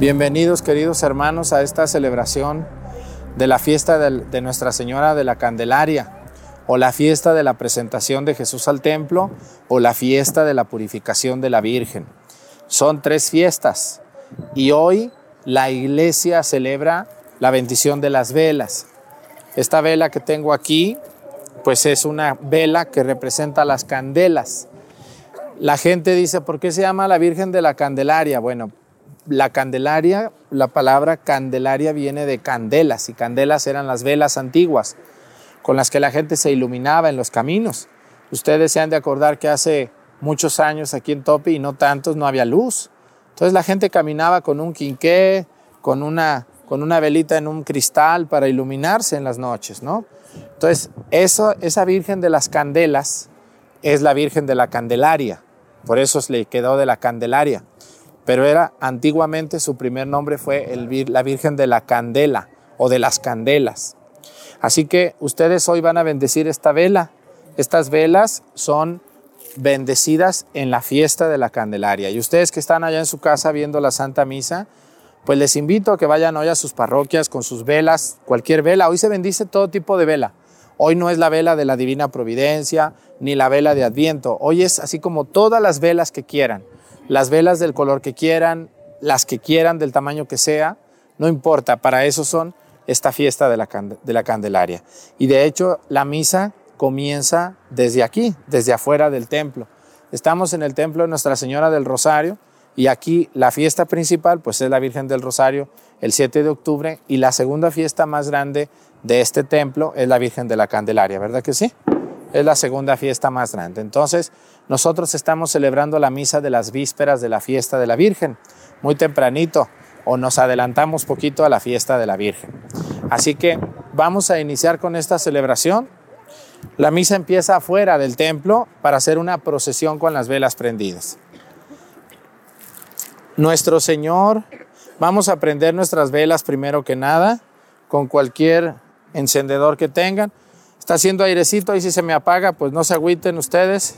Bienvenidos queridos hermanos a esta celebración de la fiesta de, Nuestra Señora de la Candelaria o la fiesta de la presentación de Jesús al templo o la fiesta de la purificación de la Virgen. Son tres fiestas y hoy la iglesia celebra la bendición de las velas. Esta vela que tengo aquí pues es una vela que representa las candelas. La gente dice, ¿por qué se llama la Virgen de la Candelaria? Bueno, la Candelaria, la palabra Candelaria viene de candelas y candelas eran las velas antiguas con las que la gente se iluminaba en los caminos. Ustedes se han de acordar que hace muchos años aquí en Topi y no tantos no había luz. Entonces la gente caminaba con un quinqué, con una, con una velita en un cristal para iluminarse en las noches, ¿no? Entonces esa Virgen de las Candelas es la Virgen de la Candelaria, por eso se le quedó de la Candelaria pero era antiguamente su primer nombre fue la Virgen de la Candela o de las Candelas. Así que ustedes hoy van a bendecir esta vela. Estas velas son bendecidas en la fiesta de la Candelaria. Y ustedes que están allá en su casa viendo la Santa Misa, pues les invito a que vayan hoy a sus parroquias con sus velas, cualquier vela. Hoy se bendice todo tipo de vela. Hoy no es la vela de la Divina Providencia ni la vela de Adviento. Hoy es así como todas las velas que quieran las velas del color que quieran, las que quieran, del tamaño que sea, no importa, para eso son esta fiesta de la, de la Candelaria. Y de hecho, la misa comienza desde aquí, desde afuera del templo. Estamos en el templo de Nuestra Señora del Rosario y aquí la fiesta principal pues es la Virgen del Rosario el 7 de octubre y la segunda fiesta más grande de este templo es la Virgen de la Candelaria, ¿verdad que sí? Es la segunda fiesta más grande. Entonces, nosotros estamos celebrando la misa de las vísperas de la fiesta de la Virgen, muy tempranito, o nos adelantamos poquito a la fiesta de la Virgen. Así que vamos a iniciar con esta celebración. La misa empieza afuera del templo para hacer una procesión con las velas prendidas. Nuestro Señor, vamos a prender nuestras velas primero que nada, con cualquier encendedor que tengan. Está haciendo airecito y si se me apaga, pues no se agüiten ustedes.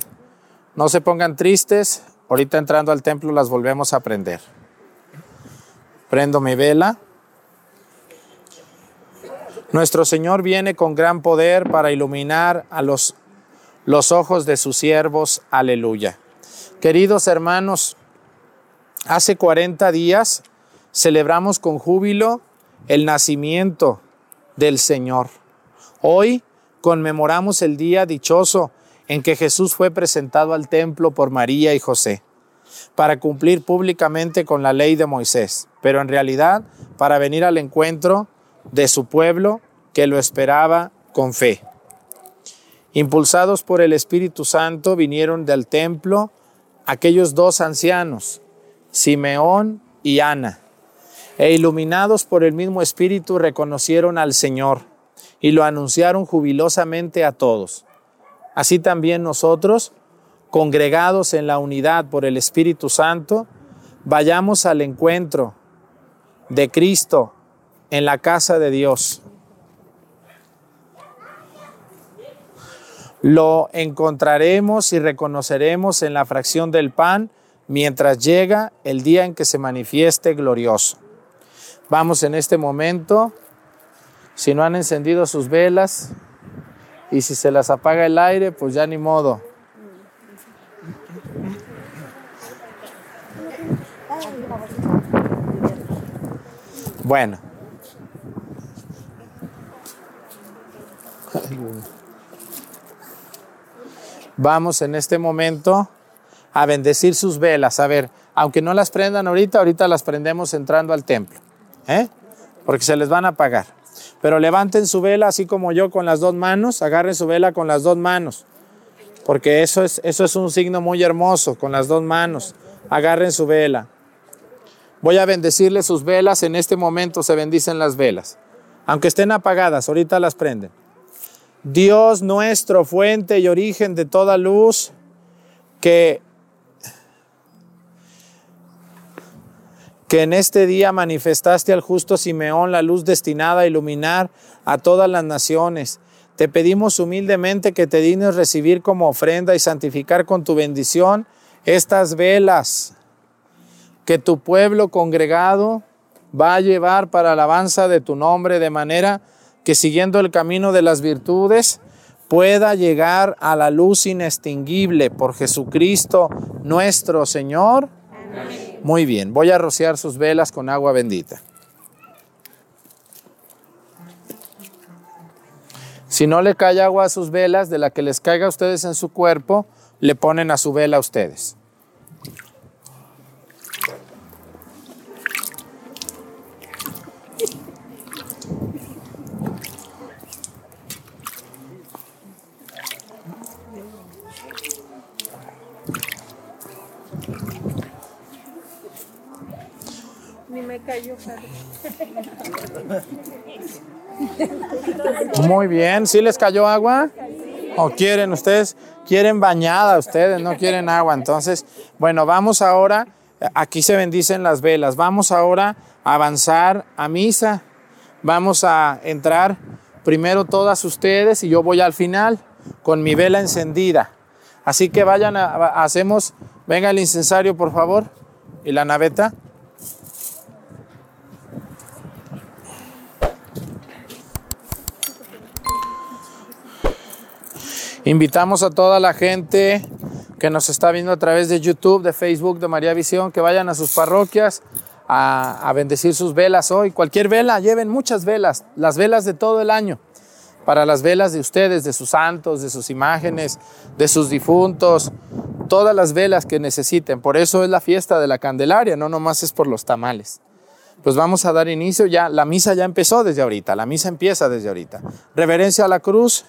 No se pongan tristes, ahorita entrando al templo las volvemos a prender. Prendo mi vela. Nuestro Señor viene con gran poder para iluminar a los, los ojos de sus siervos. Aleluya. Queridos hermanos, hace 40 días celebramos con júbilo el nacimiento del Señor. Hoy conmemoramos el día dichoso en que Jesús fue presentado al templo por María y José, para cumplir públicamente con la ley de Moisés, pero en realidad para venir al encuentro de su pueblo que lo esperaba con fe. Impulsados por el Espíritu Santo vinieron del templo aquellos dos ancianos, Simeón y Ana, e iluminados por el mismo Espíritu reconocieron al Señor y lo anunciaron jubilosamente a todos. Así también nosotros, congregados en la unidad por el Espíritu Santo, vayamos al encuentro de Cristo en la casa de Dios. Lo encontraremos y reconoceremos en la fracción del pan mientras llega el día en que se manifieste glorioso. Vamos en este momento, si no han encendido sus velas, y si se las apaga el aire, pues ya ni modo. Bueno. Vamos en este momento a bendecir sus velas. A ver, aunque no las prendan ahorita, ahorita las prendemos entrando al templo. ¿eh? Porque se les van a apagar. Pero levanten su vela así como yo con las dos manos, agarren su vela con las dos manos, porque eso es, eso es un signo muy hermoso, con las dos manos. Agarren su vela. Voy a bendecirle sus velas, en este momento se bendicen las velas. Aunque estén apagadas, ahorita las prenden. Dios nuestro, fuente y origen de toda luz, que que en este día manifestaste al justo Simeón la luz destinada a iluminar a todas las naciones. Te pedimos humildemente que te dignes recibir como ofrenda y santificar con tu bendición estas velas, que tu pueblo congregado va a llevar para alabanza de tu nombre, de manera que siguiendo el camino de las virtudes pueda llegar a la luz inextinguible por Jesucristo nuestro Señor. Muy bien, voy a rociar sus velas con agua bendita. Si no le cae agua a sus velas, de la que les caiga a ustedes en su cuerpo, le ponen a su vela a ustedes. Muy bien, ¿sí les cayó agua? ¿O quieren ustedes? Quieren bañada ustedes, no quieren agua. Entonces, bueno, vamos ahora, aquí se bendicen las velas, vamos ahora a avanzar a misa. Vamos a entrar primero todas ustedes y yo voy al final con mi vela encendida. Así que vayan, a, hacemos, venga el incensario por favor y la naveta. Invitamos a toda la gente que nos está viendo a través de YouTube, de Facebook, de María Visión, que vayan a sus parroquias a, bendecir sus velas hoy. Cualquier vela, lleven muchas velas, las velas de todo el año, para las velas de ustedes, de sus santos, de sus imágenes, de sus difuntos, todas las velas que necesiten. Por eso es la fiesta de la Candelaria, no nomás es por los tamales. Pues vamos a dar inicio ya, la misa ya empezó desde ahorita, la misa empieza desde ahorita. Reverencia a la cruz,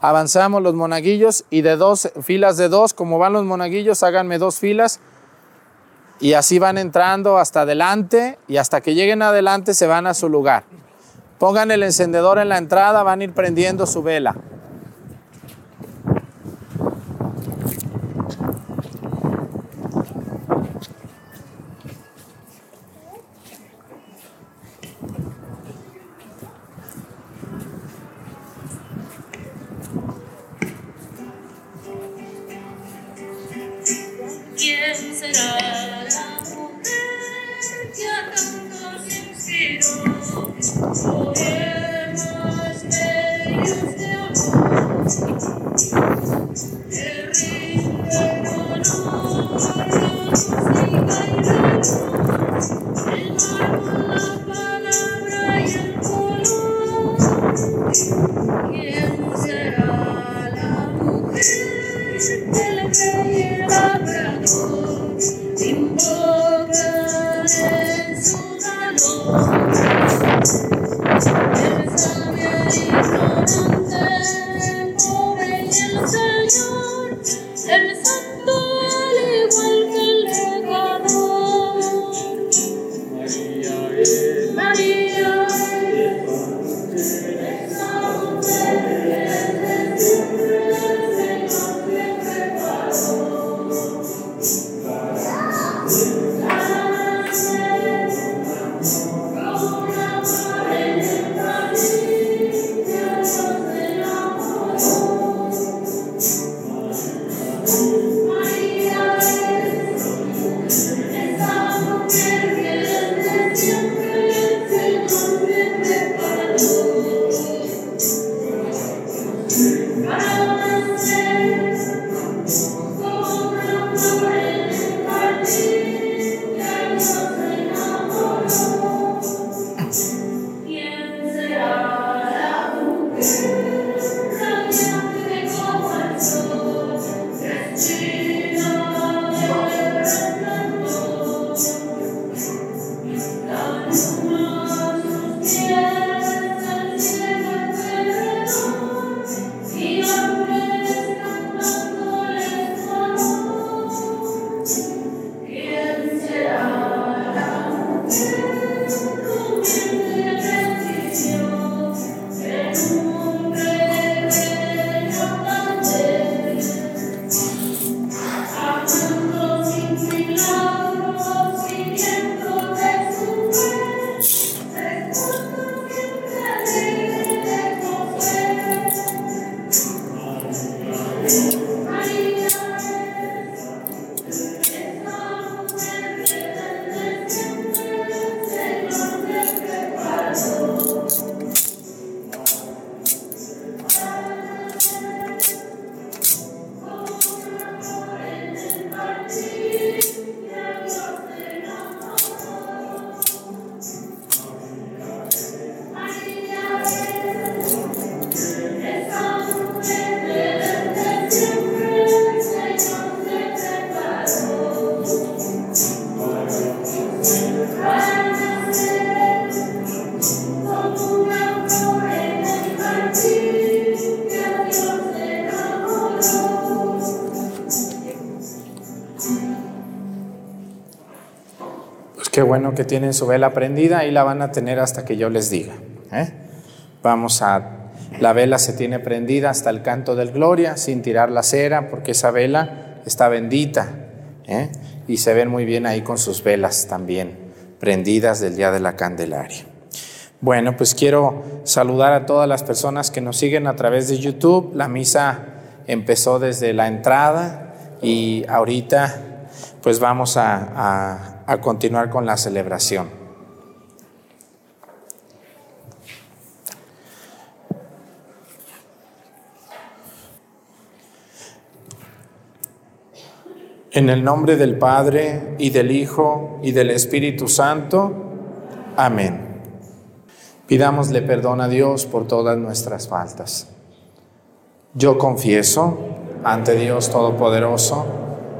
avanzamos los monaguillos y de dos filas de dos, como van los monaguillos, háganme dos filas y así van entrando hasta adelante y hasta que lleguen adelante se van a su lugar. Pongan el encendedor en la entrada, van a ir prendiendo su vela. la mujer que a tantos inspiró poemas bellos de amor. El rinde honor a y bailará el mar con la palabra y el color. ¿Quién será la mujer que le creyera perdón? 소가 높은 내 삶의 이거는 bueno que tienen su vela prendida y la van a tener hasta que yo les diga. ¿eh? Vamos a... La vela se tiene prendida hasta el canto del gloria sin tirar la cera porque esa vela está bendita. ¿eh? Y se ven muy bien ahí con sus velas también prendidas del día de la Candelaria. Bueno, pues quiero saludar a todas las personas que nos siguen a través de YouTube. La misa empezó desde la entrada y ahorita pues vamos a, a continuar con la celebración. En el nombre del Padre y del Hijo y del Espíritu Santo. Amén. Pidámosle perdón a Dios por todas nuestras faltas. Yo confieso ante Dios Todopoderoso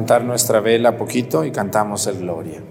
levantar nuestra vela poquito y cantamos el Gloria.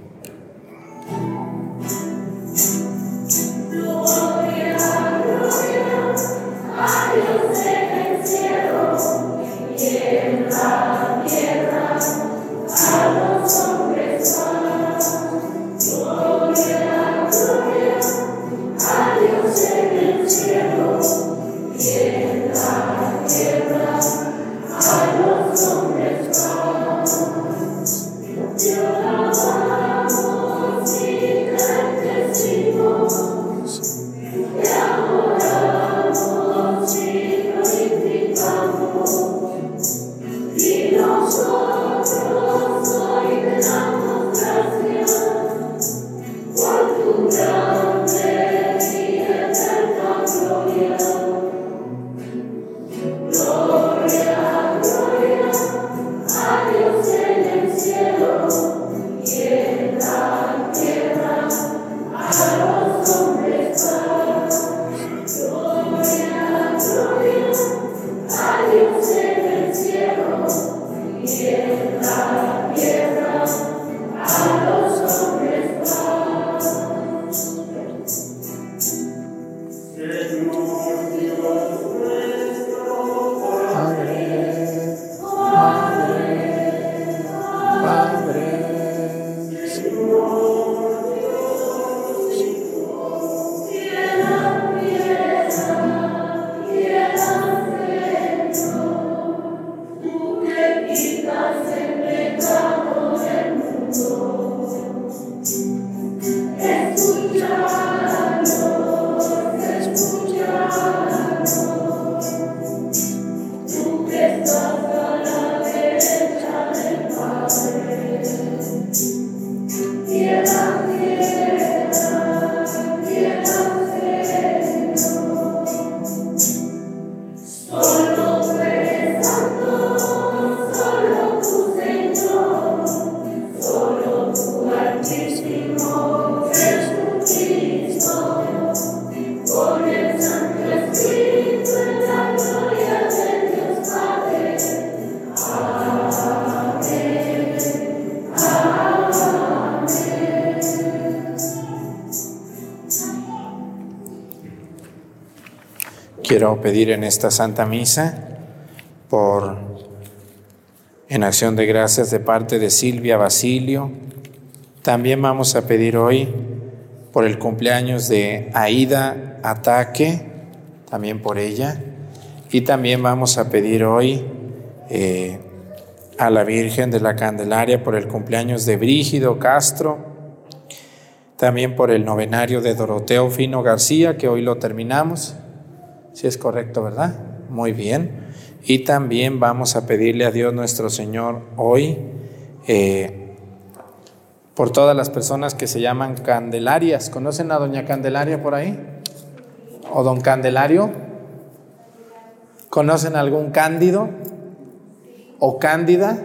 Quiero pedir en esta Santa Misa por en acción de gracias de parte de Silvia Basilio. También vamos a pedir hoy por el cumpleaños de Aida Ataque, también por ella. Y también vamos a pedir hoy eh, a la Virgen de la Candelaria por el cumpleaños de Brígido Castro, también por el novenario de Doroteo Fino García, que hoy lo terminamos. Si es correcto, ¿verdad? Muy bien. Y también vamos a pedirle a Dios nuestro Señor hoy eh, por todas las personas que se llaman Candelarias. ¿Conocen a Doña Candelaria por ahí? ¿O Don Candelario? ¿Conocen algún Cándido? ¿O Cándida?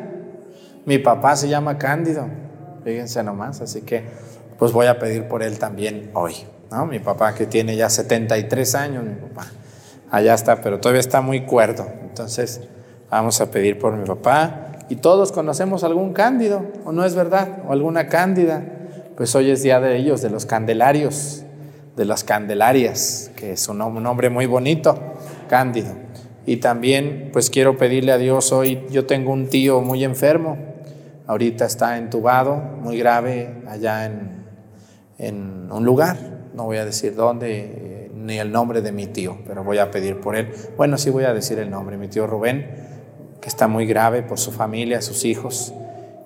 Mi papá se llama Cándido, fíjense nomás, así que pues voy a pedir por él también hoy. ¿no? Mi papá que tiene ya 73 años, mi papá allá está, pero todavía está muy cuerdo. Entonces, vamos a pedir por mi papá. Y todos conocemos algún cándido, ¿o no es verdad? O alguna cándida. Pues hoy es día de ellos, de los candelarios, de las candelarias, que es un nombre muy bonito, cándido. Y también, pues quiero pedirle a Dios hoy, yo tengo un tío muy enfermo, ahorita está entubado, muy grave, allá en, en un lugar, no voy a decir dónde, ni el nombre de mi tío, pero voy a pedir por él. Bueno, sí voy a decir el nombre, mi tío Rubén, que está muy grave por su familia, sus hijos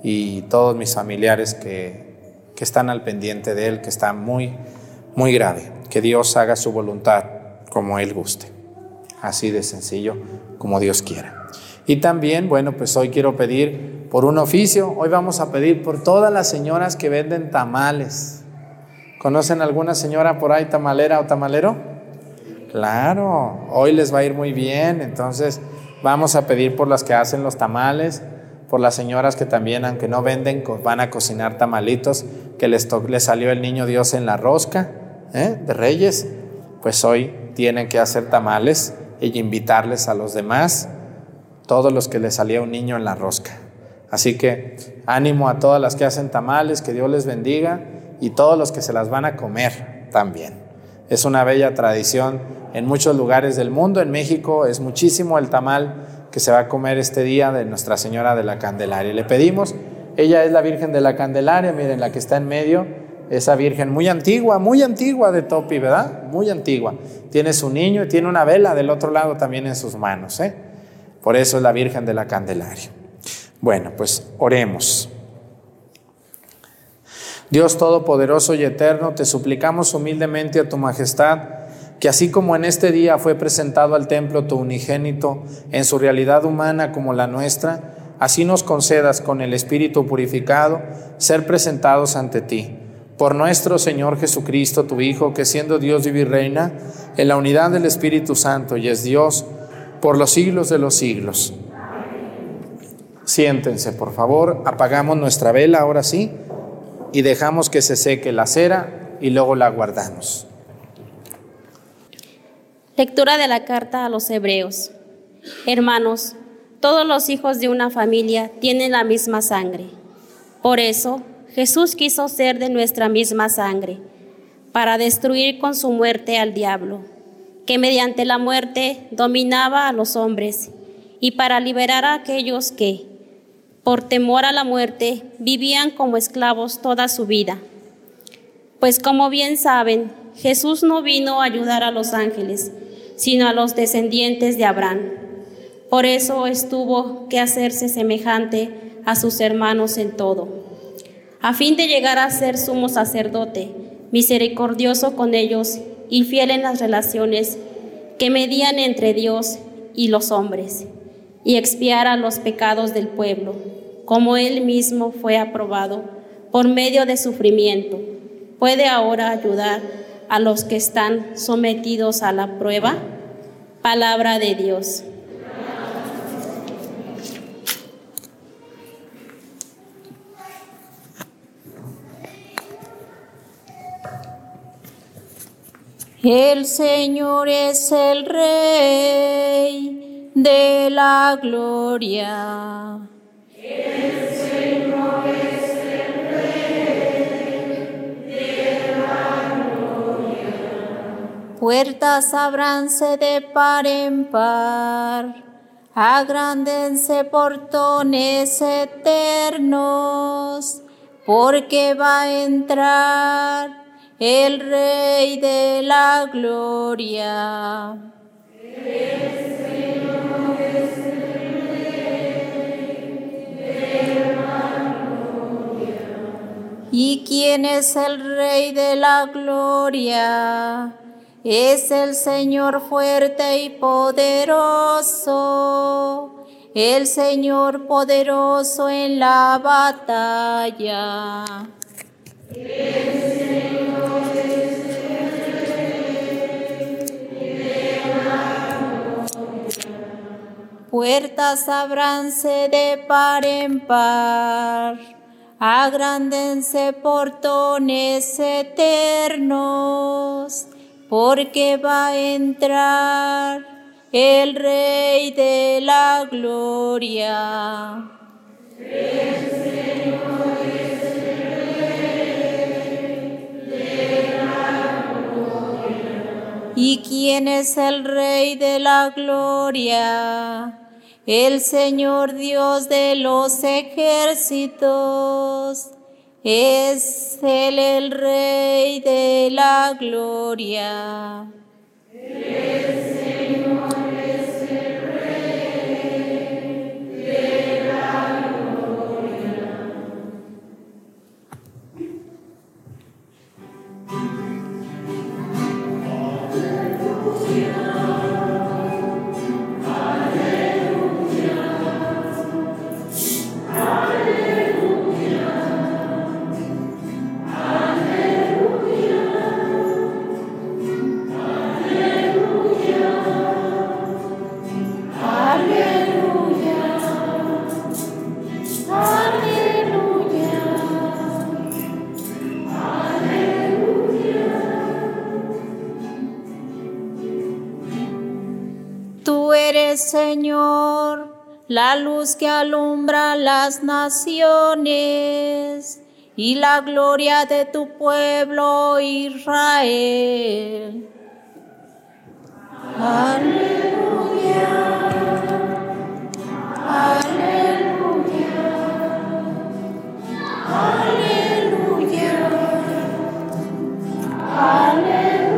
y todos mis familiares que, que están al pendiente de él, que está muy, muy grave. Que Dios haga su voluntad como Él guste. Así de sencillo, como Dios quiera. Y también, bueno, pues hoy quiero pedir por un oficio. Hoy vamos a pedir por todas las señoras que venden tamales. ¿Conocen alguna señora por ahí tamalera o tamalero? Claro, hoy les va a ir muy bien, entonces vamos a pedir por las que hacen los tamales, por las señoras que también, aunque no venden, van a cocinar tamalitos, que les, les salió el niño Dios en la rosca ¿eh? de Reyes, pues hoy tienen que hacer tamales y invitarles a los demás, todos los que les salía un niño en la rosca. Así que ánimo a todas las que hacen tamales, que Dios les bendiga y todos los que se las van a comer también. Es una bella tradición en muchos lugares del mundo. En México es muchísimo el tamal que se va a comer este día de Nuestra Señora de la Candelaria. Le pedimos, ella es la Virgen de la Candelaria, miren la que está en medio, esa Virgen muy antigua, muy antigua de Topi, ¿verdad? Muy antigua. Tiene su niño y tiene una vela del otro lado también en sus manos, ¿eh? Por eso es la Virgen de la Candelaria. Bueno, pues oremos. Dios Todopoderoso y Eterno, te suplicamos humildemente a tu majestad, que así como en este día fue presentado al templo tu unigénito, en su realidad humana como la nuestra, así nos concedas con el Espíritu purificado ser presentados ante ti. Por nuestro Señor Jesucristo, tu Hijo, que siendo Dios y reina, en la unidad del Espíritu Santo y es Dios por los siglos de los siglos. Siéntense, por favor, apagamos nuestra vela ahora sí y dejamos que se seque la cera y luego la guardamos. Lectura de la carta a los hebreos. Hermanos, todos los hijos de una familia tienen la misma sangre. Por eso, Jesús quiso ser de nuestra misma sangre, para destruir con su muerte al diablo, que mediante la muerte dominaba a los hombres, y para liberar a aquellos que, por temor a la muerte, vivían como esclavos toda su vida. Pues como bien saben, Jesús no vino a ayudar a los ángeles, sino a los descendientes de Abraham. Por eso estuvo que hacerse semejante a sus hermanos en todo, a fin de llegar a ser sumo sacerdote, misericordioso con ellos y fiel en las relaciones que medían entre Dios y los hombres, y expiara los pecados del pueblo como Él mismo fue aprobado por medio de sufrimiento, puede ahora ayudar a los que están sometidos a la prueba? Palabra de Dios. El Señor es el Rey de la gloria. Puertas abranse de par en par, agrándense portones eternos, porque va a entrar el Rey de la Gloria. ¿Y quién es el Rey de la Gloria? Es el Señor fuerte y poderoso, el Señor poderoso en la batalla. Puertas abranse de par en par, agrándense portones eternos, porque va a entrar el Rey de la Gloria. ¿Y quién es el Rey de la Gloria? El Señor Dios de los ejércitos. Es Él el Rey de la Gloria. Tú luz que alumbra las naciones y la gloria de tu pueblo Israel. Aleluya. Aleluya. Aleluya.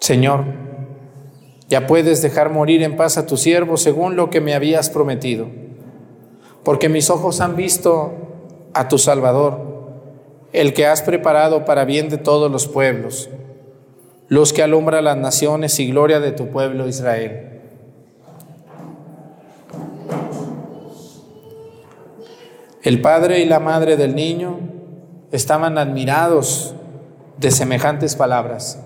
Señor, ya puedes dejar morir en paz a tu siervo según lo que me habías prometido, porque mis ojos han visto a tu Salvador, el que has preparado para bien de todos los pueblos, los que alumbra las naciones y gloria de tu pueblo Israel. El padre y la madre del niño estaban admirados de semejantes palabras.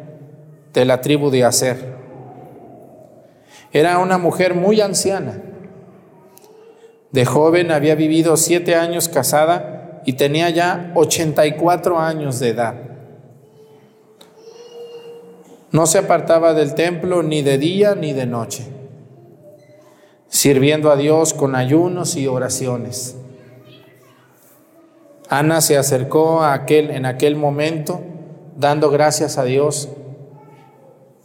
de la tribu de Aser. Era una mujer muy anciana. De joven había vivido siete años casada y tenía ya 84 años de edad. No se apartaba del templo ni de día ni de noche, sirviendo a Dios con ayunos y oraciones. Ana se acercó a aquel, en aquel momento, dando gracias a Dios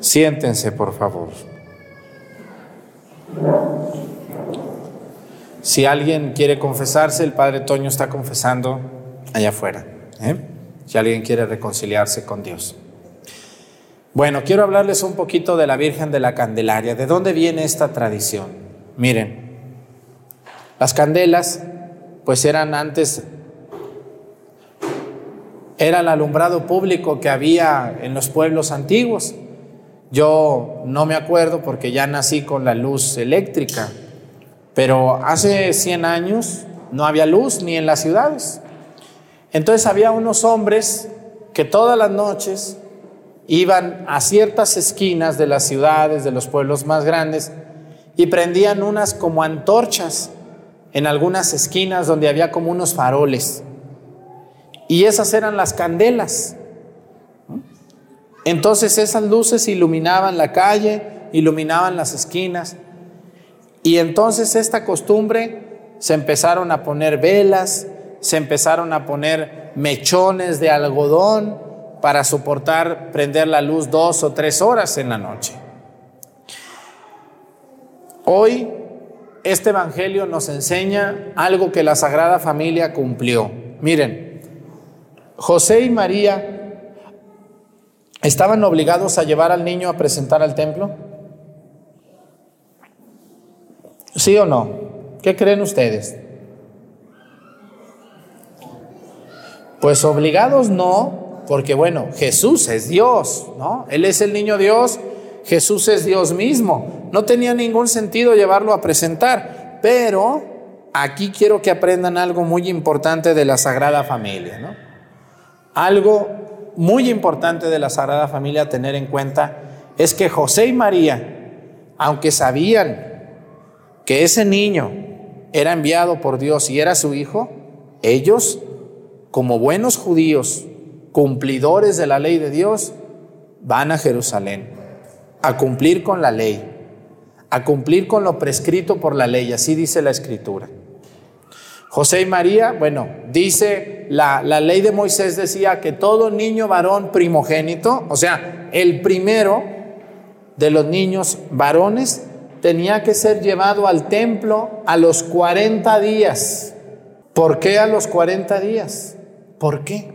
Siéntense, por favor. Si alguien quiere confesarse, el Padre Toño está confesando allá afuera. ¿eh? Si alguien quiere reconciliarse con Dios. Bueno, quiero hablarles un poquito de la Virgen de la Candelaria. ¿De dónde viene esta tradición? Miren, las candelas, pues eran antes, era el alumbrado público que había en los pueblos antiguos. Yo no me acuerdo porque ya nací con la luz eléctrica, pero hace 100 años no había luz ni en las ciudades. Entonces había unos hombres que todas las noches iban a ciertas esquinas de las ciudades, de los pueblos más grandes, y prendían unas como antorchas en algunas esquinas donde había como unos faroles. Y esas eran las candelas. Entonces esas luces iluminaban la calle, iluminaban las esquinas. Y entonces esta costumbre se empezaron a poner velas, se empezaron a poner mechones de algodón para soportar prender la luz dos o tres horas en la noche. Hoy este Evangelio nos enseña algo que la Sagrada Familia cumplió. Miren, José y María ¿Estaban obligados a llevar al niño a presentar al templo? ¿Sí o no? ¿Qué creen ustedes? Pues obligados no, porque bueno, Jesús es Dios, ¿no? Él es el niño Dios, Jesús es Dios mismo. No tenía ningún sentido llevarlo a presentar, pero aquí quiero que aprendan algo muy importante de la Sagrada Familia, ¿no? Algo muy importante de la Sagrada Familia tener en cuenta es que José y María, aunque sabían que ese niño era enviado por Dios y era su hijo, ellos, como buenos judíos, cumplidores de la ley de Dios, van a Jerusalén a cumplir con la ley, a cumplir con lo prescrito por la ley, así dice la escritura. José y María, bueno, dice la, la, ley de Moisés decía que todo niño varón primogénito, o sea, el primero de los niños varones, tenía que ser llevado al templo a los 40 días. ¿Por qué a los 40 días? ¿Por qué?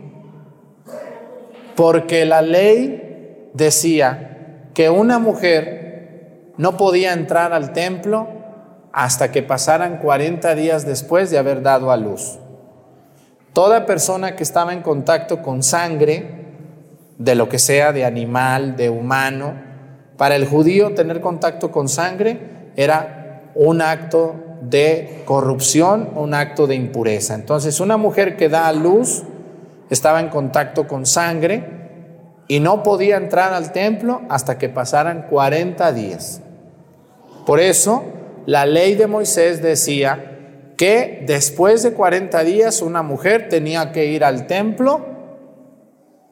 Porque la ley decía que una mujer no podía entrar al templo hasta que pasaran 40 días después de haber dado a luz. Toda persona que estaba en contacto con sangre, de lo que sea, de animal, de humano, para el judío tener contacto con sangre era un acto de corrupción, un acto de impureza. Entonces una mujer que da a luz estaba en contacto con sangre y no podía entrar al templo hasta que pasaran 40 días. Por eso la ley de Moisés decía que después de 40 días una mujer tenía que ir al templo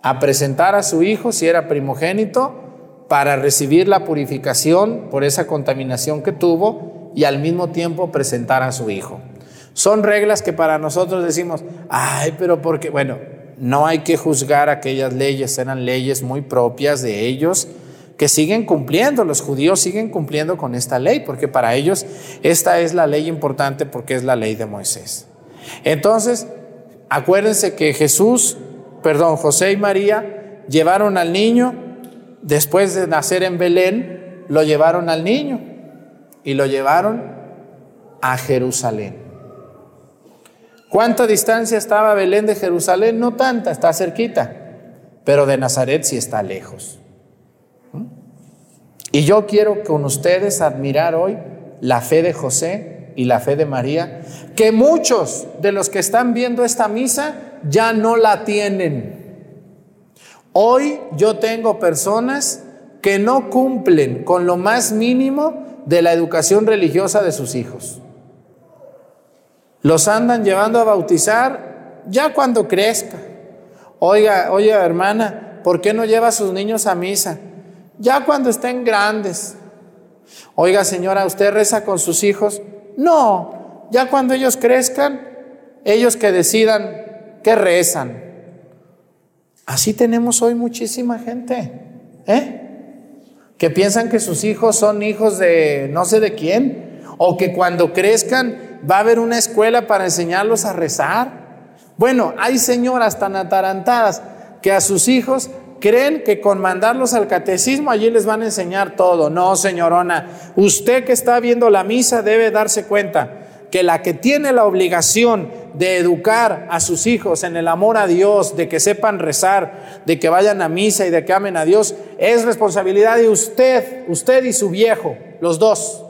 a presentar a su hijo, si era primogénito, para recibir la purificación por esa contaminación que tuvo y al mismo tiempo presentar a su hijo. Son reglas que para nosotros decimos, ay, pero porque, bueno, no hay que juzgar aquellas leyes, eran leyes muy propias de ellos que siguen cumpliendo, los judíos siguen cumpliendo con esta ley, porque para ellos esta es la ley importante porque es la ley de Moisés. Entonces, acuérdense que Jesús perdón, José y María llevaron al niño, después de nacer en Belén, lo llevaron al niño y lo llevaron a Jerusalén. ¿Cuánta distancia estaba Belén de Jerusalén? No tanta, está cerquita, pero de Nazaret sí está lejos. Y yo quiero con ustedes admirar hoy la fe de José y la fe de María, que muchos de los que están viendo esta misa ya no la tienen. Hoy yo tengo personas que no cumplen con lo más mínimo de la educación religiosa de sus hijos. Los andan llevando a bautizar ya cuando crezca. Oiga, oiga hermana, ¿por qué no lleva a sus niños a misa? Ya cuando estén grandes. Oiga señora, ¿usted reza con sus hijos? No, ya cuando ellos crezcan, ellos que decidan que rezan. Así tenemos hoy muchísima gente, ¿eh? Que piensan que sus hijos son hijos de no sé de quién, o que cuando crezcan va a haber una escuela para enseñarlos a rezar. Bueno, hay señoras tan atarantadas que a sus hijos creen que con mandarlos al catecismo allí les van a enseñar todo. No, señorona, usted que está viendo la misa debe darse cuenta que la que tiene la obligación de educar a sus hijos en el amor a Dios, de que sepan rezar, de que vayan a misa y de que amen a Dios, es responsabilidad de usted, usted y su viejo, los dos.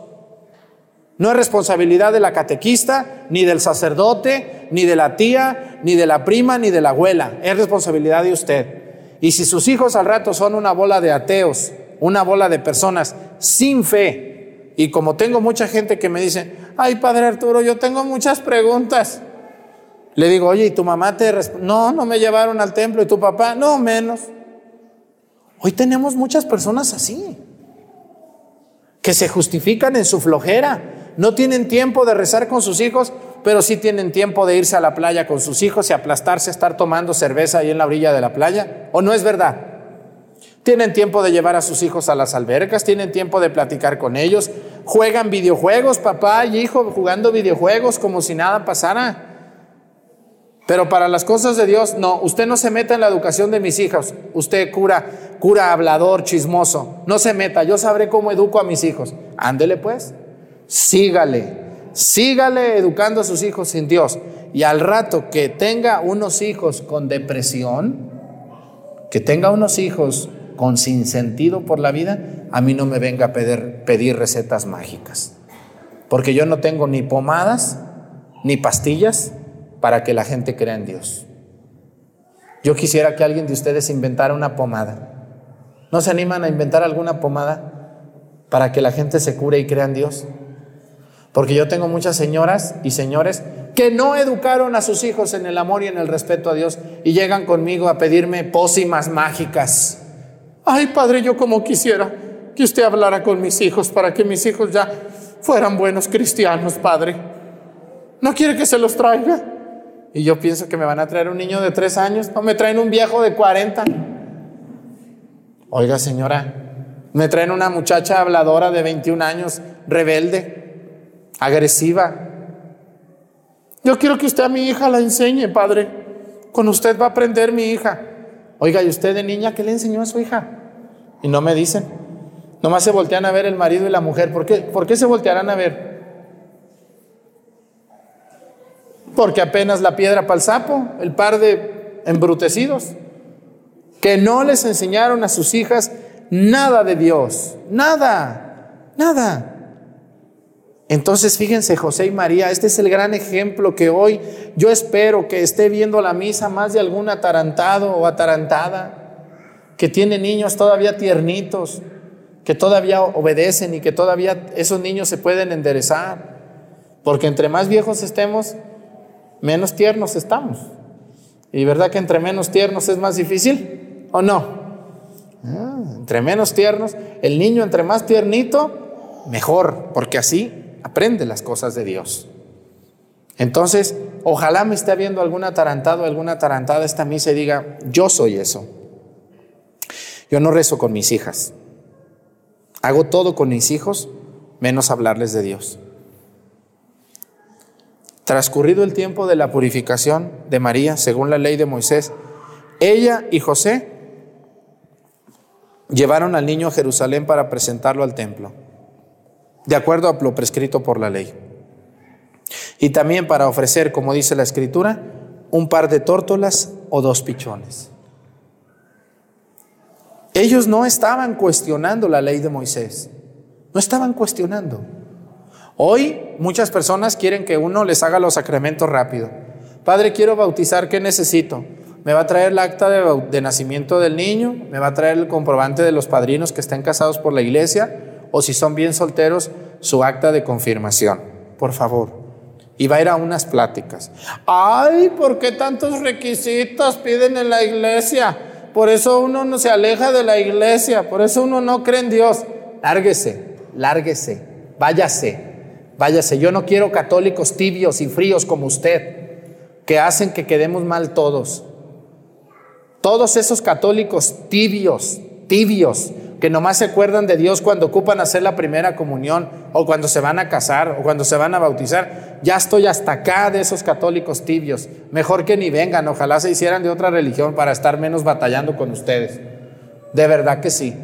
No es responsabilidad de la catequista, ni del sacerdote, ni de la tía, ni de la prima, ni de la abuela. Es responsabilidad de usted. Y si sus hijos al rato son una bola de ateos, una bola de personas sin fe, y como tengo mucha gente que me dice, ay Padre Arturo, yo tengo muchas preguntas. Le digo, oye, ¿y tu mamá te responde? No, no me llevaron al templo. ¿Y tu papá? No, menos. Hoy tenemos muchas personas así, que se justifican en su flojera. No tienen tiempo de rezar con sus hijos, pero sí tienen tiempo de irse a la playa con sus hijos y aplastarse, estar tomando cerveza ahí en la orilla de la playa. ¿O no es verdad? Tienen tiempo de llevar a sus hijos a las albercas, tienen tiempo de platicar con ellos, juegan videojuegos, papá y hijo jugando videojuegos como si nada pasara. Pero para las cosas de Dios, no, usted no se meta en la educación de mis hijos. Usted cura, cura hablador, chismoso. No se meta, yo sabré cómo educo a mis hijos. Ándele pues, sígale, sígale educando a sus hijos sin Dios. Y al rato que tenga unos hijos con depresión, que tenga unos hijos con sentido por la vida, a mí no me venga a pedir, pedir recetas mágicas. Porque yo no tengo ni pomadas ni pastillas para que la gente crea en Dios. Yo quisiera que alguien de ustedes inventara una pomada. ¿No se animan a inventar alguna pomada para que la gente se cure y crea en Dios? Porque yo tengo muchas señoras y señores que no educaron a sus hijos en el amor y en el respeto a Dios y llegan conmigo a pedirme pócimas mágicas Ay, padre, yo como quisiera que usted hablara con mis hijos para que mis hijos ya fueran buenos cristianos, padre. ¿No quiere que se los traiga? Y yo pienso que me van a traer un niño de tres años, no me traen un viejo de cuarenta. Oiga, señora, me traen una muchacha habladora de 21 años, rebelde, agresiva. Yo quiero que usted a mi hija la enseñe, padre. Con usted va a aprender mi hija. Oiga, ¿y usted de niña qué le enseñó a su hija? Y no me dicen. Nomás se voltean a ver el marido y la mujer. ¿Por qué, ¿Por qué se voltearán a ver? Porque apenas la piedra para el sapo, el par de embrutecidos, que no les enseñaron a sus hijas nada de Dios, nada, nada. Entonces, fíjense, José y María, este es el gran ejemplo que hoy yo espero que esté viendo la misa más de algún atarantado o atarantada, que tiene niños todavía tiernitos, que todavía obedecen y que todavía esos niños se pueden enderezar. Porque entre más viejos estemos, menos tiernos estamos. ¿Y verdad que entre menos tiernos es más difícil? ¿O no? Ah, entre menos tiernos, el niño entre más tiernito, mejor, porque así aprende las cosas de Dios. Entonces, ojalá me esté viendo algún atarantado, alguna atarantada esta misa y diga, yo soy eso. Yo no rezo con mis hijas. Hago todo con mis hijos, menos hablarles de Dios. Transcurrido el tiempo de la purificación de María, según la ley de Moisés, ella y José llevaron al niño a Jerusalén para presentarlo al templo, de acuerdo a lo prescrito por la ley. Y también para ofrecer, como dice la escritura, un par de tórtolas o dos pichones. Ellos no estaban cuestionando la ley de Moisés, no estaban cuestionando. Hoy muchas personas quieren que uno les haga los sacramentos rápido. Padre, quiero bautizar, ¿qué necesito? Me va a traer el acta de, nacimiento del niño, me va a traer el comprobante de los padrinos que estén casados por la iglesia, o si son bien solteros, su acta de confirmación. Por favor. Y va a ir a unas pláticas. Ay, ¿por qué tantos requisitos piden en la iglesia? Por eso uno no se aleja de la iglesia, por eso uno no cree en Dios. Lárguese, lárguese, váyase. Váyase, yo no quiero católicos tibios y fríos como usted, que hacen que quedemos mal todos. Todos esos católicos tibios, tibios, que nomás se acuerdan de Dios cuando ocupan hacer la primera comunión o cuando se van a casar o cuando se van a bautizar. Ya estoy hasta acá de esos católicos tibios. Mejor que ni vengan, ojalá se hicieran de otra religión para estar menos batallando con ustedes. De verdad que sí,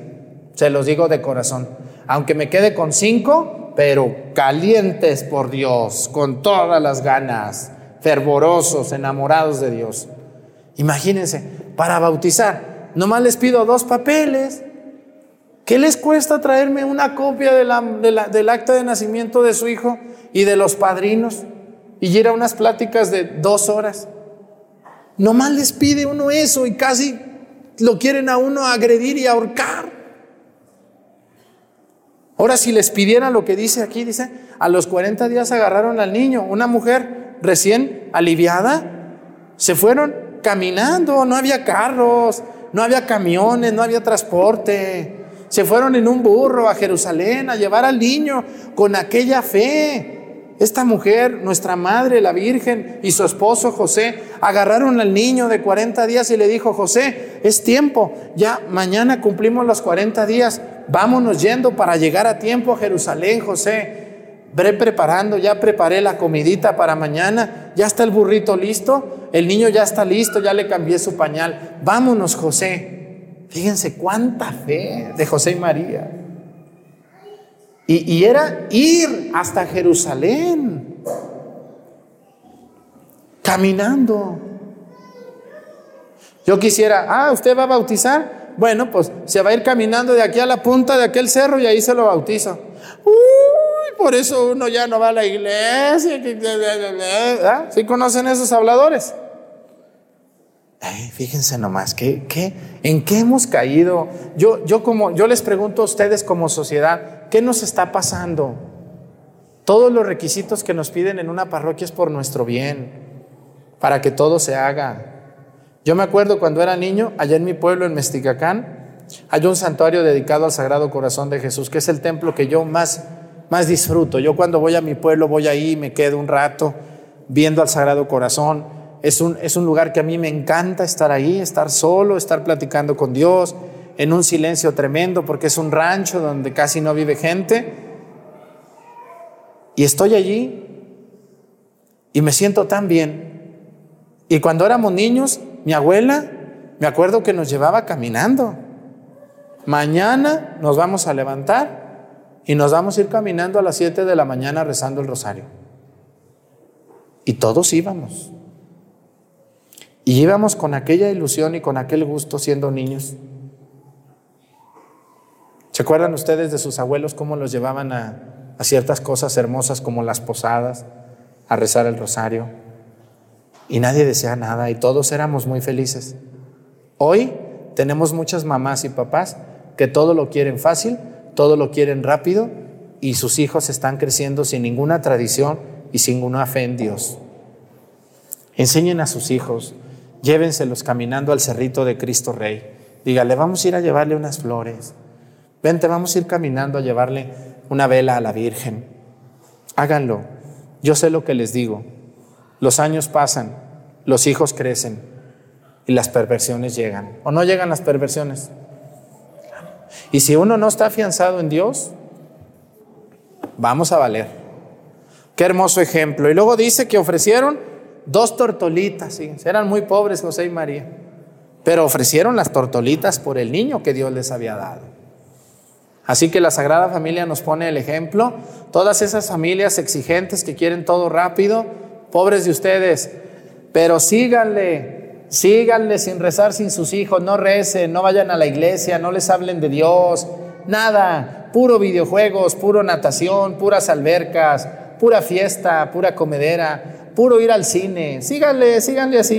se los digo de corazón. Aunque me quede con cinco, pero calientes por Dios, con todas las ganas, fervorosos, enamorados de Dios. Imagínense, para bautizar, nomás les pido dos papeles. ¿Qué les cuesta traerme una copia del acta de nacimiento de su hijo y de los padrinos? Y ir a unas pláticas de dos horas. Nomás les pide uno eso y casi lo quieren a uno agredir y ahorcar. Ahora, si les pidieran lo que dice aquí, dice, a los 40 días agarraron al niño, una mujer recién aliviada, se fueron caminando, no había carros, no había camiones, no había transporte. Se fueron en un burro a Jerusalén a llevar al niño con aquella fe. Esta mujer, nuestra madre, la Virgen, y su esposo José, agarraron al niño de 40 días y le dijo, José, es tiempo, ya mañana cumplimos los 40 días, vámonos yendo para llegar a tiempo a Jerusalén, José. Ve preparando, ya preparé la comidita para mañana, ya está el burrito listo, el niño ya está listo, ya le cambié su pañal. Vámonos, José. Fíjense cuánta fe de José y María. Y, era ir hasta Jerusalén, caminando. Yo quisiera, ah, ¿usted va a bautizar? Bueno, pues se va a ir caminando de aquí a la punta de aquel cerro y ahí se lo bautizo. Uy, por eso uno ya no va a la iglesia. ¿Sí conocen esos habladores? Fíjense nomás, ¿qué, qué, ¿en qué hemos caído? Yo, yo, como, yo les pregunto a ustedes como sociedad, ¿qué nos está pasando? Todos los requisitos que nos piden en una parroquia es por nuestro bien, para que todo se haga. Yo me acuerdo cuando era niño, allá en mi pueblo, en Mesticacán, hay un santuario dedicado al Sagrado Corazón de Jesús, que es el templo que yo más, más disfruto. Yo cuando voy a mi pueblo voy ahí, me quedo un rato viendo al Sagrado Corazón es un, es un lugar que a mí me encanta estar ahí, estar solo, estar platicando con Dios, en un silencio tremendo, porque es un rancho donde casi no vive gente. Y estoy allí y me siento tan bien. Y cuando éramos niños, mi abuela, me acuerdo que nos llevaba caminando. Mañana nos vamos a levantar y nos vamos a ir caminando a las 7 de la mañana rezando el rosario. Y todos íbamos. Y íbamos con aquella ilusión y con aquel gusto siendo niños. ¿Se acuerdan ustedes de sus abuelos cómo los llevaban a, a ciertas cosas hermosas como las posadas, a rezar el rosario? Y nadie decía nada y todos éramos muy felices. Hoy tenemos muchas mamás y papás que todo lo quieren fácil, todo lo quieren rápido y sus hijos están creciendo sin ninguna tradición y sin una fe en Dios. Enseñen a sus hijos, llévenselos caminando al cerrito de Cristo Rey. Dígale, vamos a ir a llevarle unas flores. Vente, vamos a ir caminando a llevarle una vela a la Virgen. Háganlo. Yo sé lo que les digo. Los años pasan, los hijos crecen y las perversiones llegan. ¿O no llegan las perversiones? Y si uno no está afianzado en Dios, vamos a valer. Qué hermoso ejemplo. Y luego dice que ofrecieron dos tortolitas, ¿sí? eran muy pobres José y María, pero ofrecieron las tortolitas por el niño que Dios les había dado. Así que la Sagrada Familia nos pone el ejemplo. Todas esas familias exigentes que quieren todo rápido, pobres de ustedes, pero síganle, síganle sin rezar sin sus hijos, no recen, no vayan a la iglesia, no les hablen de Dios, nada, puro videojuegos, puro natación, puras albercas, pura fiesta, pura comedera, puro ir al cine. Síganle, síganle así.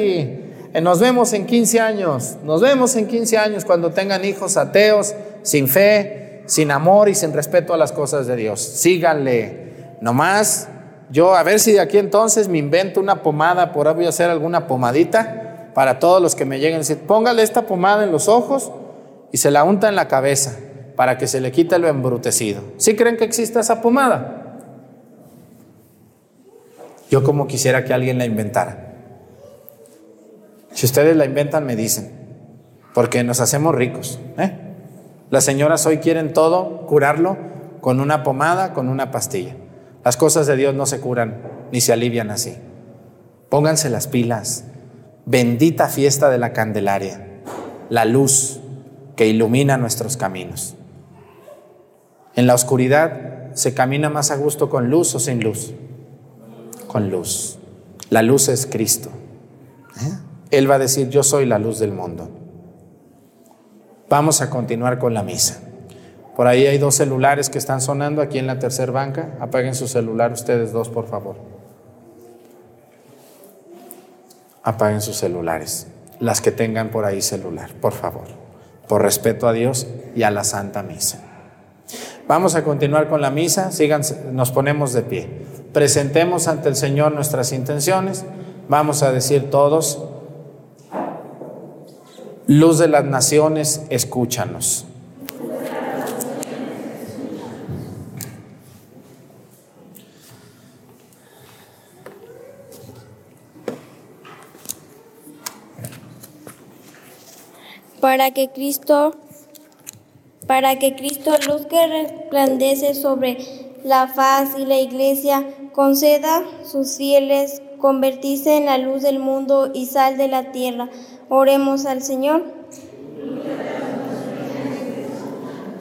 Eh, nos vemos en 15 años, nos vemos en 15 años cuando tengan hijos ateos, sin fe, sin amor y sin respeto a las cosas de Dios. Síganle. Nomás yo a ver si de aquí entonces me invento una pomada, por ahí voy a hacer alguna pomadita para todos los que me lleguen. Póngale esta pomada en los ojos y se la unta en la cabeza para que se le quite lo embrutecido. ¿Sí creen que existe esa pomada? Yo como quisiera que alguien la inventara. Si ustedes la inventan, me dicen, porque nos hacemos ricos. ¿eh? Las señoras hoy quieren todo curarlo con una pomada, con una pastilla. Las cosas de Dios no se curan ni se alivian así. Pónganse las pilas. Bendita fiesta de la Candelaria, la luz que ilumina nuestros caminos. En la oscuridad se camina más a gusto con luz o sin luz. Con luz. La luz es Cristo. ¿Eh? Él va a decir, yo soy la luz del mundo. Vamos a continuar con la misa. Por ahí hay dos celulares que están sonando aquí en la tercera banca. Apaguen su celular ustedes dos, por favor. Apaguen sus celulares. Las que tengan por ahí celular, por favor. Por respeto a Dios y a la Santa Misa. Vamos a continuar con la misa. Síganse, nos ponemos de pie. Presentemos ante el Señor nuestras intenciones. Vamos a decir todos, luz de las naciones, escúchanos. para que Cristo para que Cristo, luz que resplandece sobre la faz y la iglesia, conceda sus fieles convertirse en la luz del mundo y sal de la tierra. Oremos al Señor.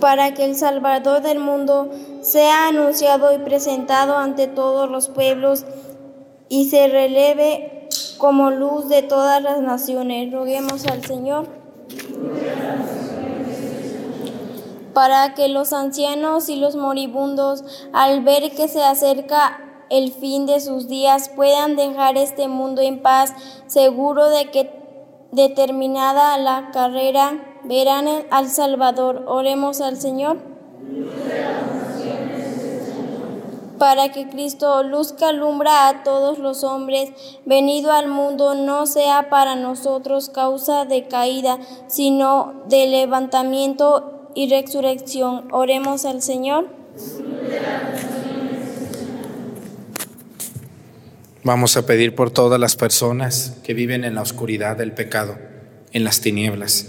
Para que el Salvador del mundo sea anunciado y presentado ante todos los pueblos y se releve como luz de todas las naciones. Roguemos al Señor para que los ancianos y los moribundos, al ver que se acerca el fin de sus días, puedan dejar este mundo en paz, seguro de que determinada la carrera verán al Salvador. Oremos al Señor. Para que Cristo, luz que alumbra a todos los hombres, venido al mundo, no sea para nosotros causa de caída, sino de levantamiento y resurrección. Oremos al Señor. Vamos a pedir por todas las personas que viven en la oscuridad del pecado, en las tinieblas,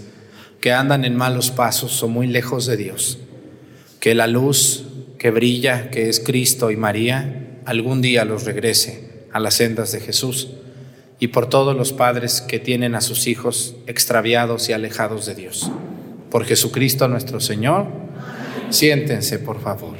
que andan en malos pasos o muy lejos de Dios. Que la luz que brilla, que es Cristo y María, algún día los regrese a las sendas de Jesús. Y por todos los padres que tienen a sus hijos extraviados y alejados de Dios por Jesucristo nuestro Señor. Siéntense, por favor.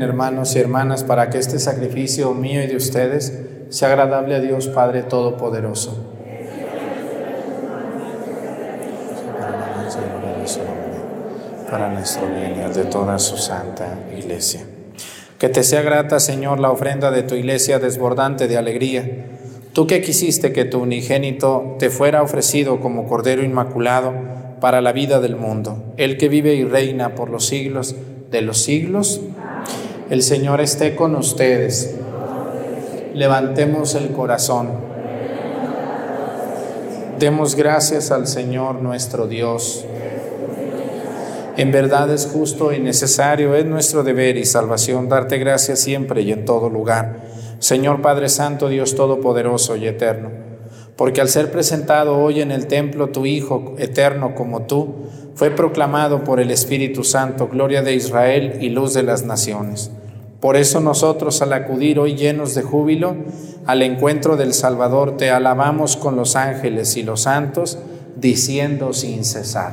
Hermanos y hermanas para que este sacrificio mío y de ustedes sea agradable a Dios Padre Todopoderoso. Para nuestro bien y de toda su santa iglesia. Que te sea grata, Señor, la ofrenda de tu iglesia desbordante de alegría. Tú que quisiste que tu unigénito te fuera ofrecido como Cordero Inmaculado para la vida del mundo, el que vive y reina por los siglos de los siglos. El Señor esté con ustedes. Levantemos el corazón. Demos gracias al Señor nuestro Dios. En verdad es justo y necesario, es nuestro deber y salvación darte gracias siempre y en todo lugar. Señor Padre Santo, Dios Todopoderoso y Eterno, porque al ser presentado hoy en el templo tu Hijo eterno como tú, fue proclamado por el Espíritu Santo, gloria de Israel y luz de las naciones. Por eso nosotros al acudir hoy llenos de júbilo al encuentro del Salvador, te alabamos con los ángeles y los santos, diciendo sin cesar.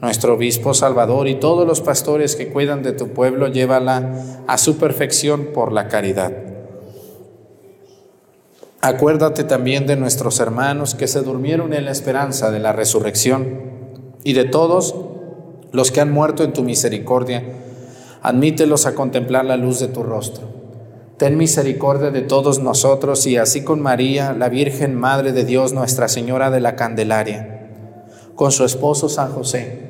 nuestro Obispo Salvador y todos los pastores que cuidan de tu pueblo, llévala a su perfección por la caridad. Acuérdate también de nuestros hermanos que se durmieron en la esperanza de la resurrección y de todos los que han muerto en tu misericordia. Admítelos a contemplar la luz de tu rostro Ten misericordia de todos nosotros y así con María, la Virgen Madre de Dios, Nuestra Señora de la Candelaria, con su esposo San José,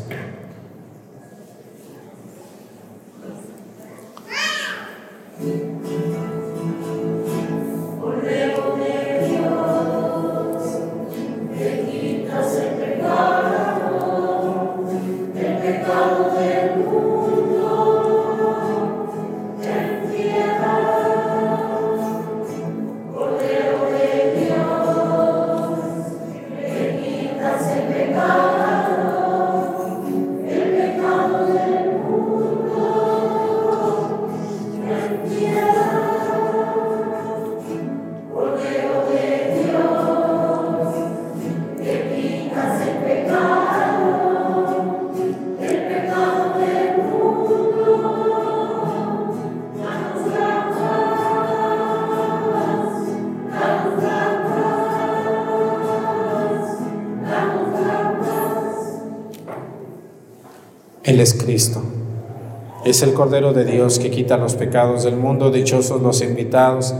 Es el Cordero de Dios que quita los pecados del mundo. Dichosos los invitados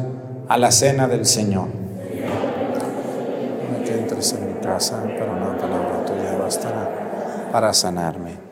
a la cena del Señor. No que entres en mi casa, pero una palabra tuya bastará para sanarme.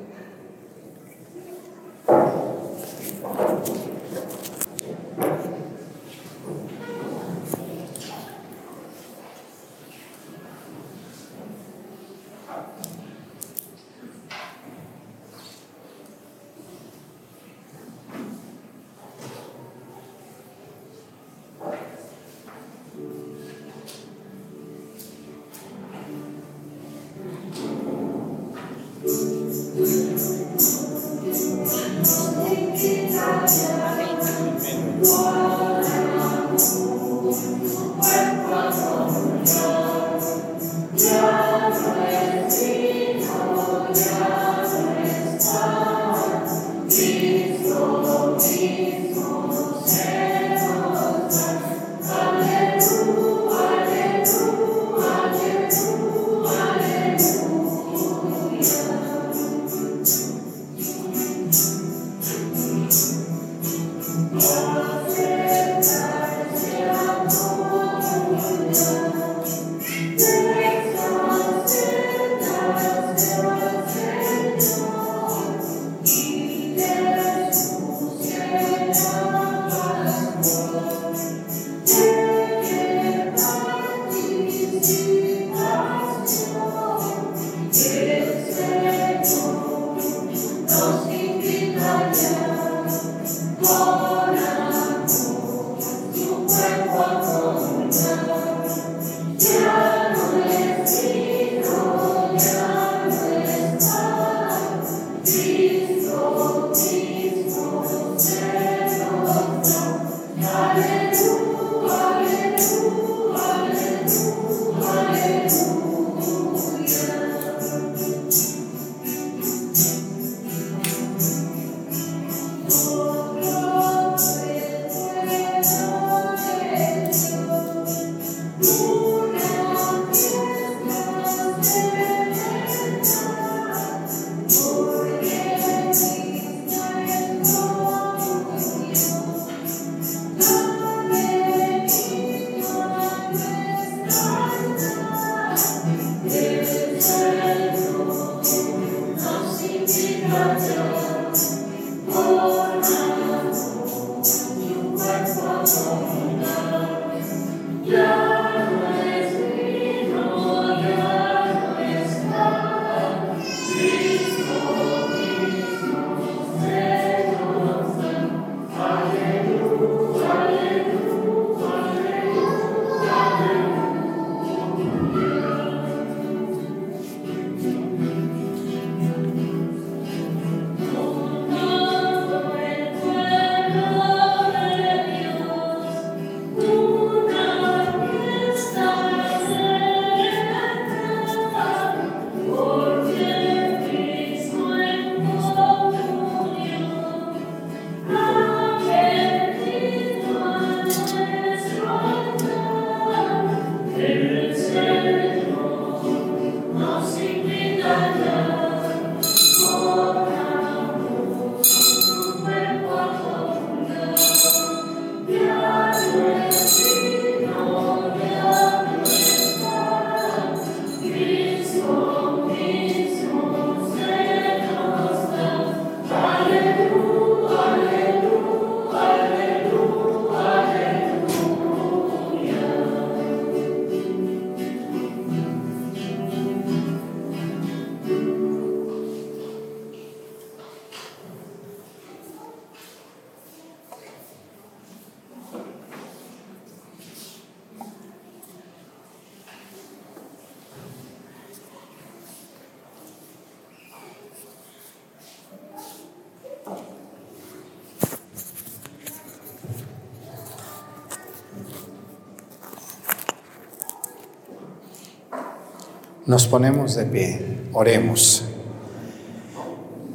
Nos ponemos de pie, oremos.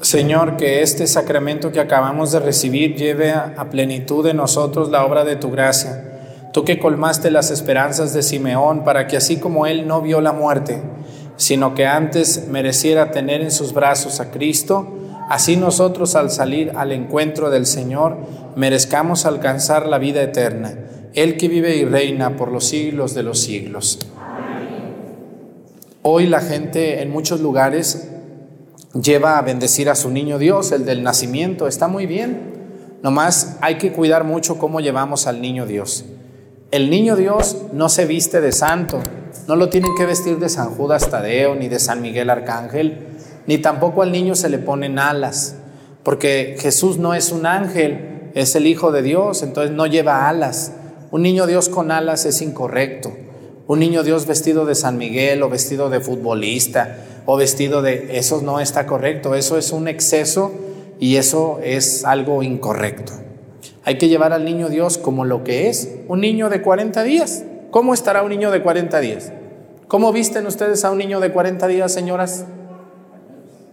Señor, que este sacramento que acabamos de recibir lleve a, plenitud en nosotros la obra de tu gracia. Tú que colmaste las esperanzas de Simeón para que así como él no vio la muerte, sino que antes mereciera tener en sus brazos a Cristo, así nosotros al salir al encuentro del Señor merezcamos alcanzar la vida eterna, Él que vive y reina por los siglos de los siglos. Hoy la gente en muchos lugares lleva a bendecir a su niño Dios, el del nacimiento, está muy bien. Nomás hay que cuidar mucho cómo llevamos al niño Dios. El niño Dios no se viste de santo, no lo tienen que vestir de San Judas Tadeo ni de San Miguel Arcángel, ni tampoco al niño se le ponen alas, porque Jesús no es un ángel, es el Hijo de Dios, entonces no lleva alas. Un niño Dios con alas es incorrecto. Un niño Dios vestido de San Miguel o vestido de futbolista o vestido de... Eso no está correcto, eso es un exceso y eso es algo incorrecto. Hay que llevar al niño Dios como lo que es, un niño de 40 días. ¿Cómo estará un niño de 40 días? ¿Cómo visten ustedes a un niño de 40 días, señoras?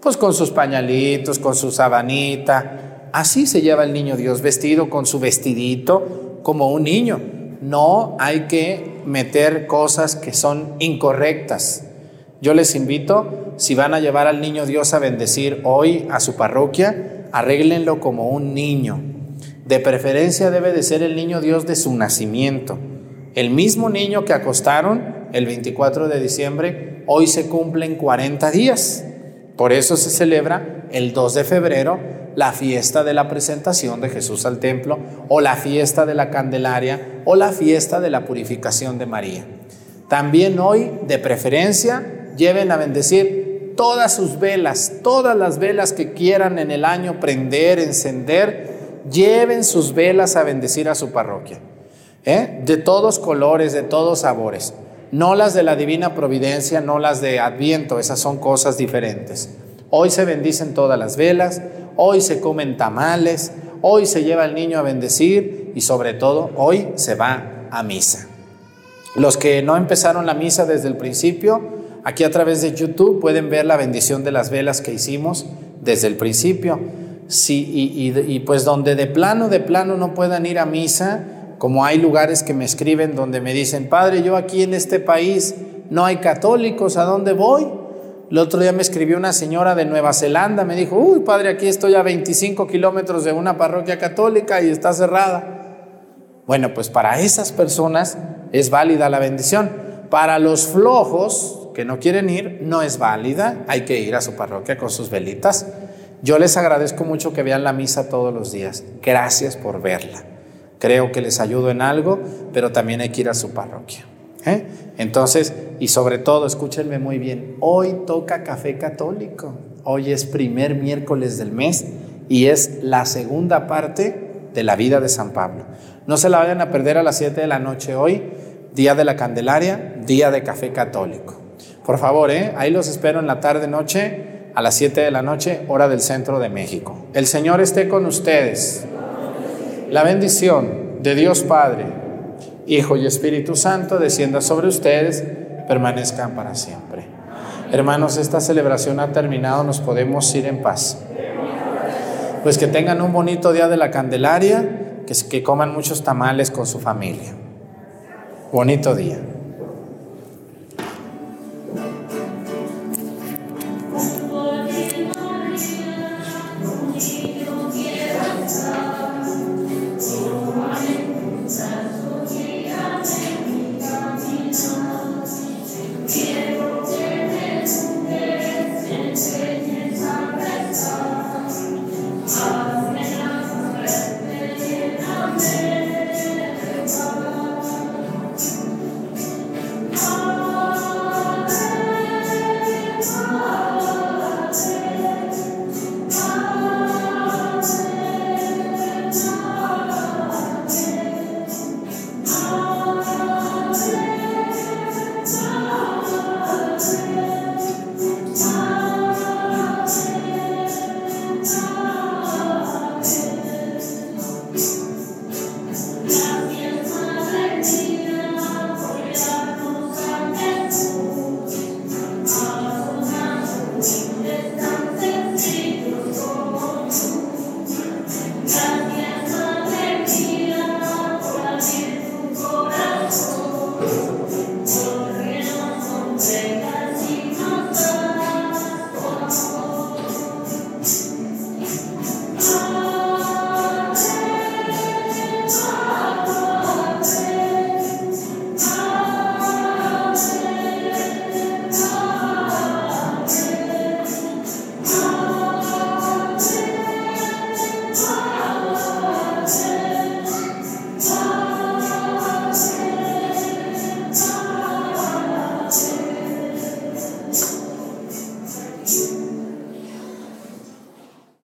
Pues con sus pañalitos, con su sabanita. Así se lleva el niño Dios, vestido con su vestidito, como un niño. No hay que meter cosas que son incorrectas. Yo les invito, si van a llevar al niño Dios a bendecir hoy a su parroquia, arréglenlo como un niño. De preferencia debe de ser el niño Dios de su nacimiento. El mismo niño que acostaron el 24 de diciembre, hoy se cumplen 40 días. Por eso se celebra el 2 de febrero la fiesta de la presentación de Jesús al templo o la fiesta de la Candelaria o la fiesta de la purificación de María. También hoy, de preferencia, lleven a bendecir todas sus velas, todas las velas que quieran en el año prender, encender, lleven sus velas a bendecir a su parroquia. ¿eh? De todos colores, de todos sabores. No las de la divina providencia, no las de Adviento, esas son cosas diferentes. Hoy se bendicen todas las velas, hoy se comen tamales, hoy se lleva al niño a bendecir y sobre todo hoy se va a misa. Los que no empezaron la misa desde el principio, Aquí a través de YouTube pueden ver la bendición de las velas que hicimos desde el principio. Sí, y, pues donde de plano, de plano no puedan ir a misa, como hay lugares que me escriben donde me dicen, Padre, yo aquí en este país no hay católicos, ¿a dónde voy? El otro día me escribió una señora de Nueva Zelanda, me dijo, uy, Padre, aquí estoy a 25 kilómetros de una parroquia católica y está cerrada. Bueno, pues para esas personas es válida la bendición. Para los flojos, que no quieren ir, no es válida, hay que ir a su parroquia con sus velitas. Yo les agradezco mucho que vean la misa todos los días. Gracias por verla. Creo que les ayudo en algo, pero también hay que ir a su parroquia. ¿eh? Entonces, y sobre todo, escúchenme muy bien, hoy toca café católico. Hoy es primer miércoles del mes y es la segunda parte de la vida de San Pablo. No se la vayan a perder a las 7 de la noche hoy, día de la Candelaria, día de café católico. Por favor, ¿eh? ahí los espero en la tarde noche a las 7 de la noche, hora del centro de México. El Señor esté con ustedes. La bendición de Dios Padre, Hijo y Espíritu Santo descienda sobre ustedes, permanezcan para siempre. Hermanos, esta celebración ha terminado, nos podemos ir en paz. Pues que tengan un bonito día de la Candelaria, que, que coman muchos tamales con su familia. Bonito día.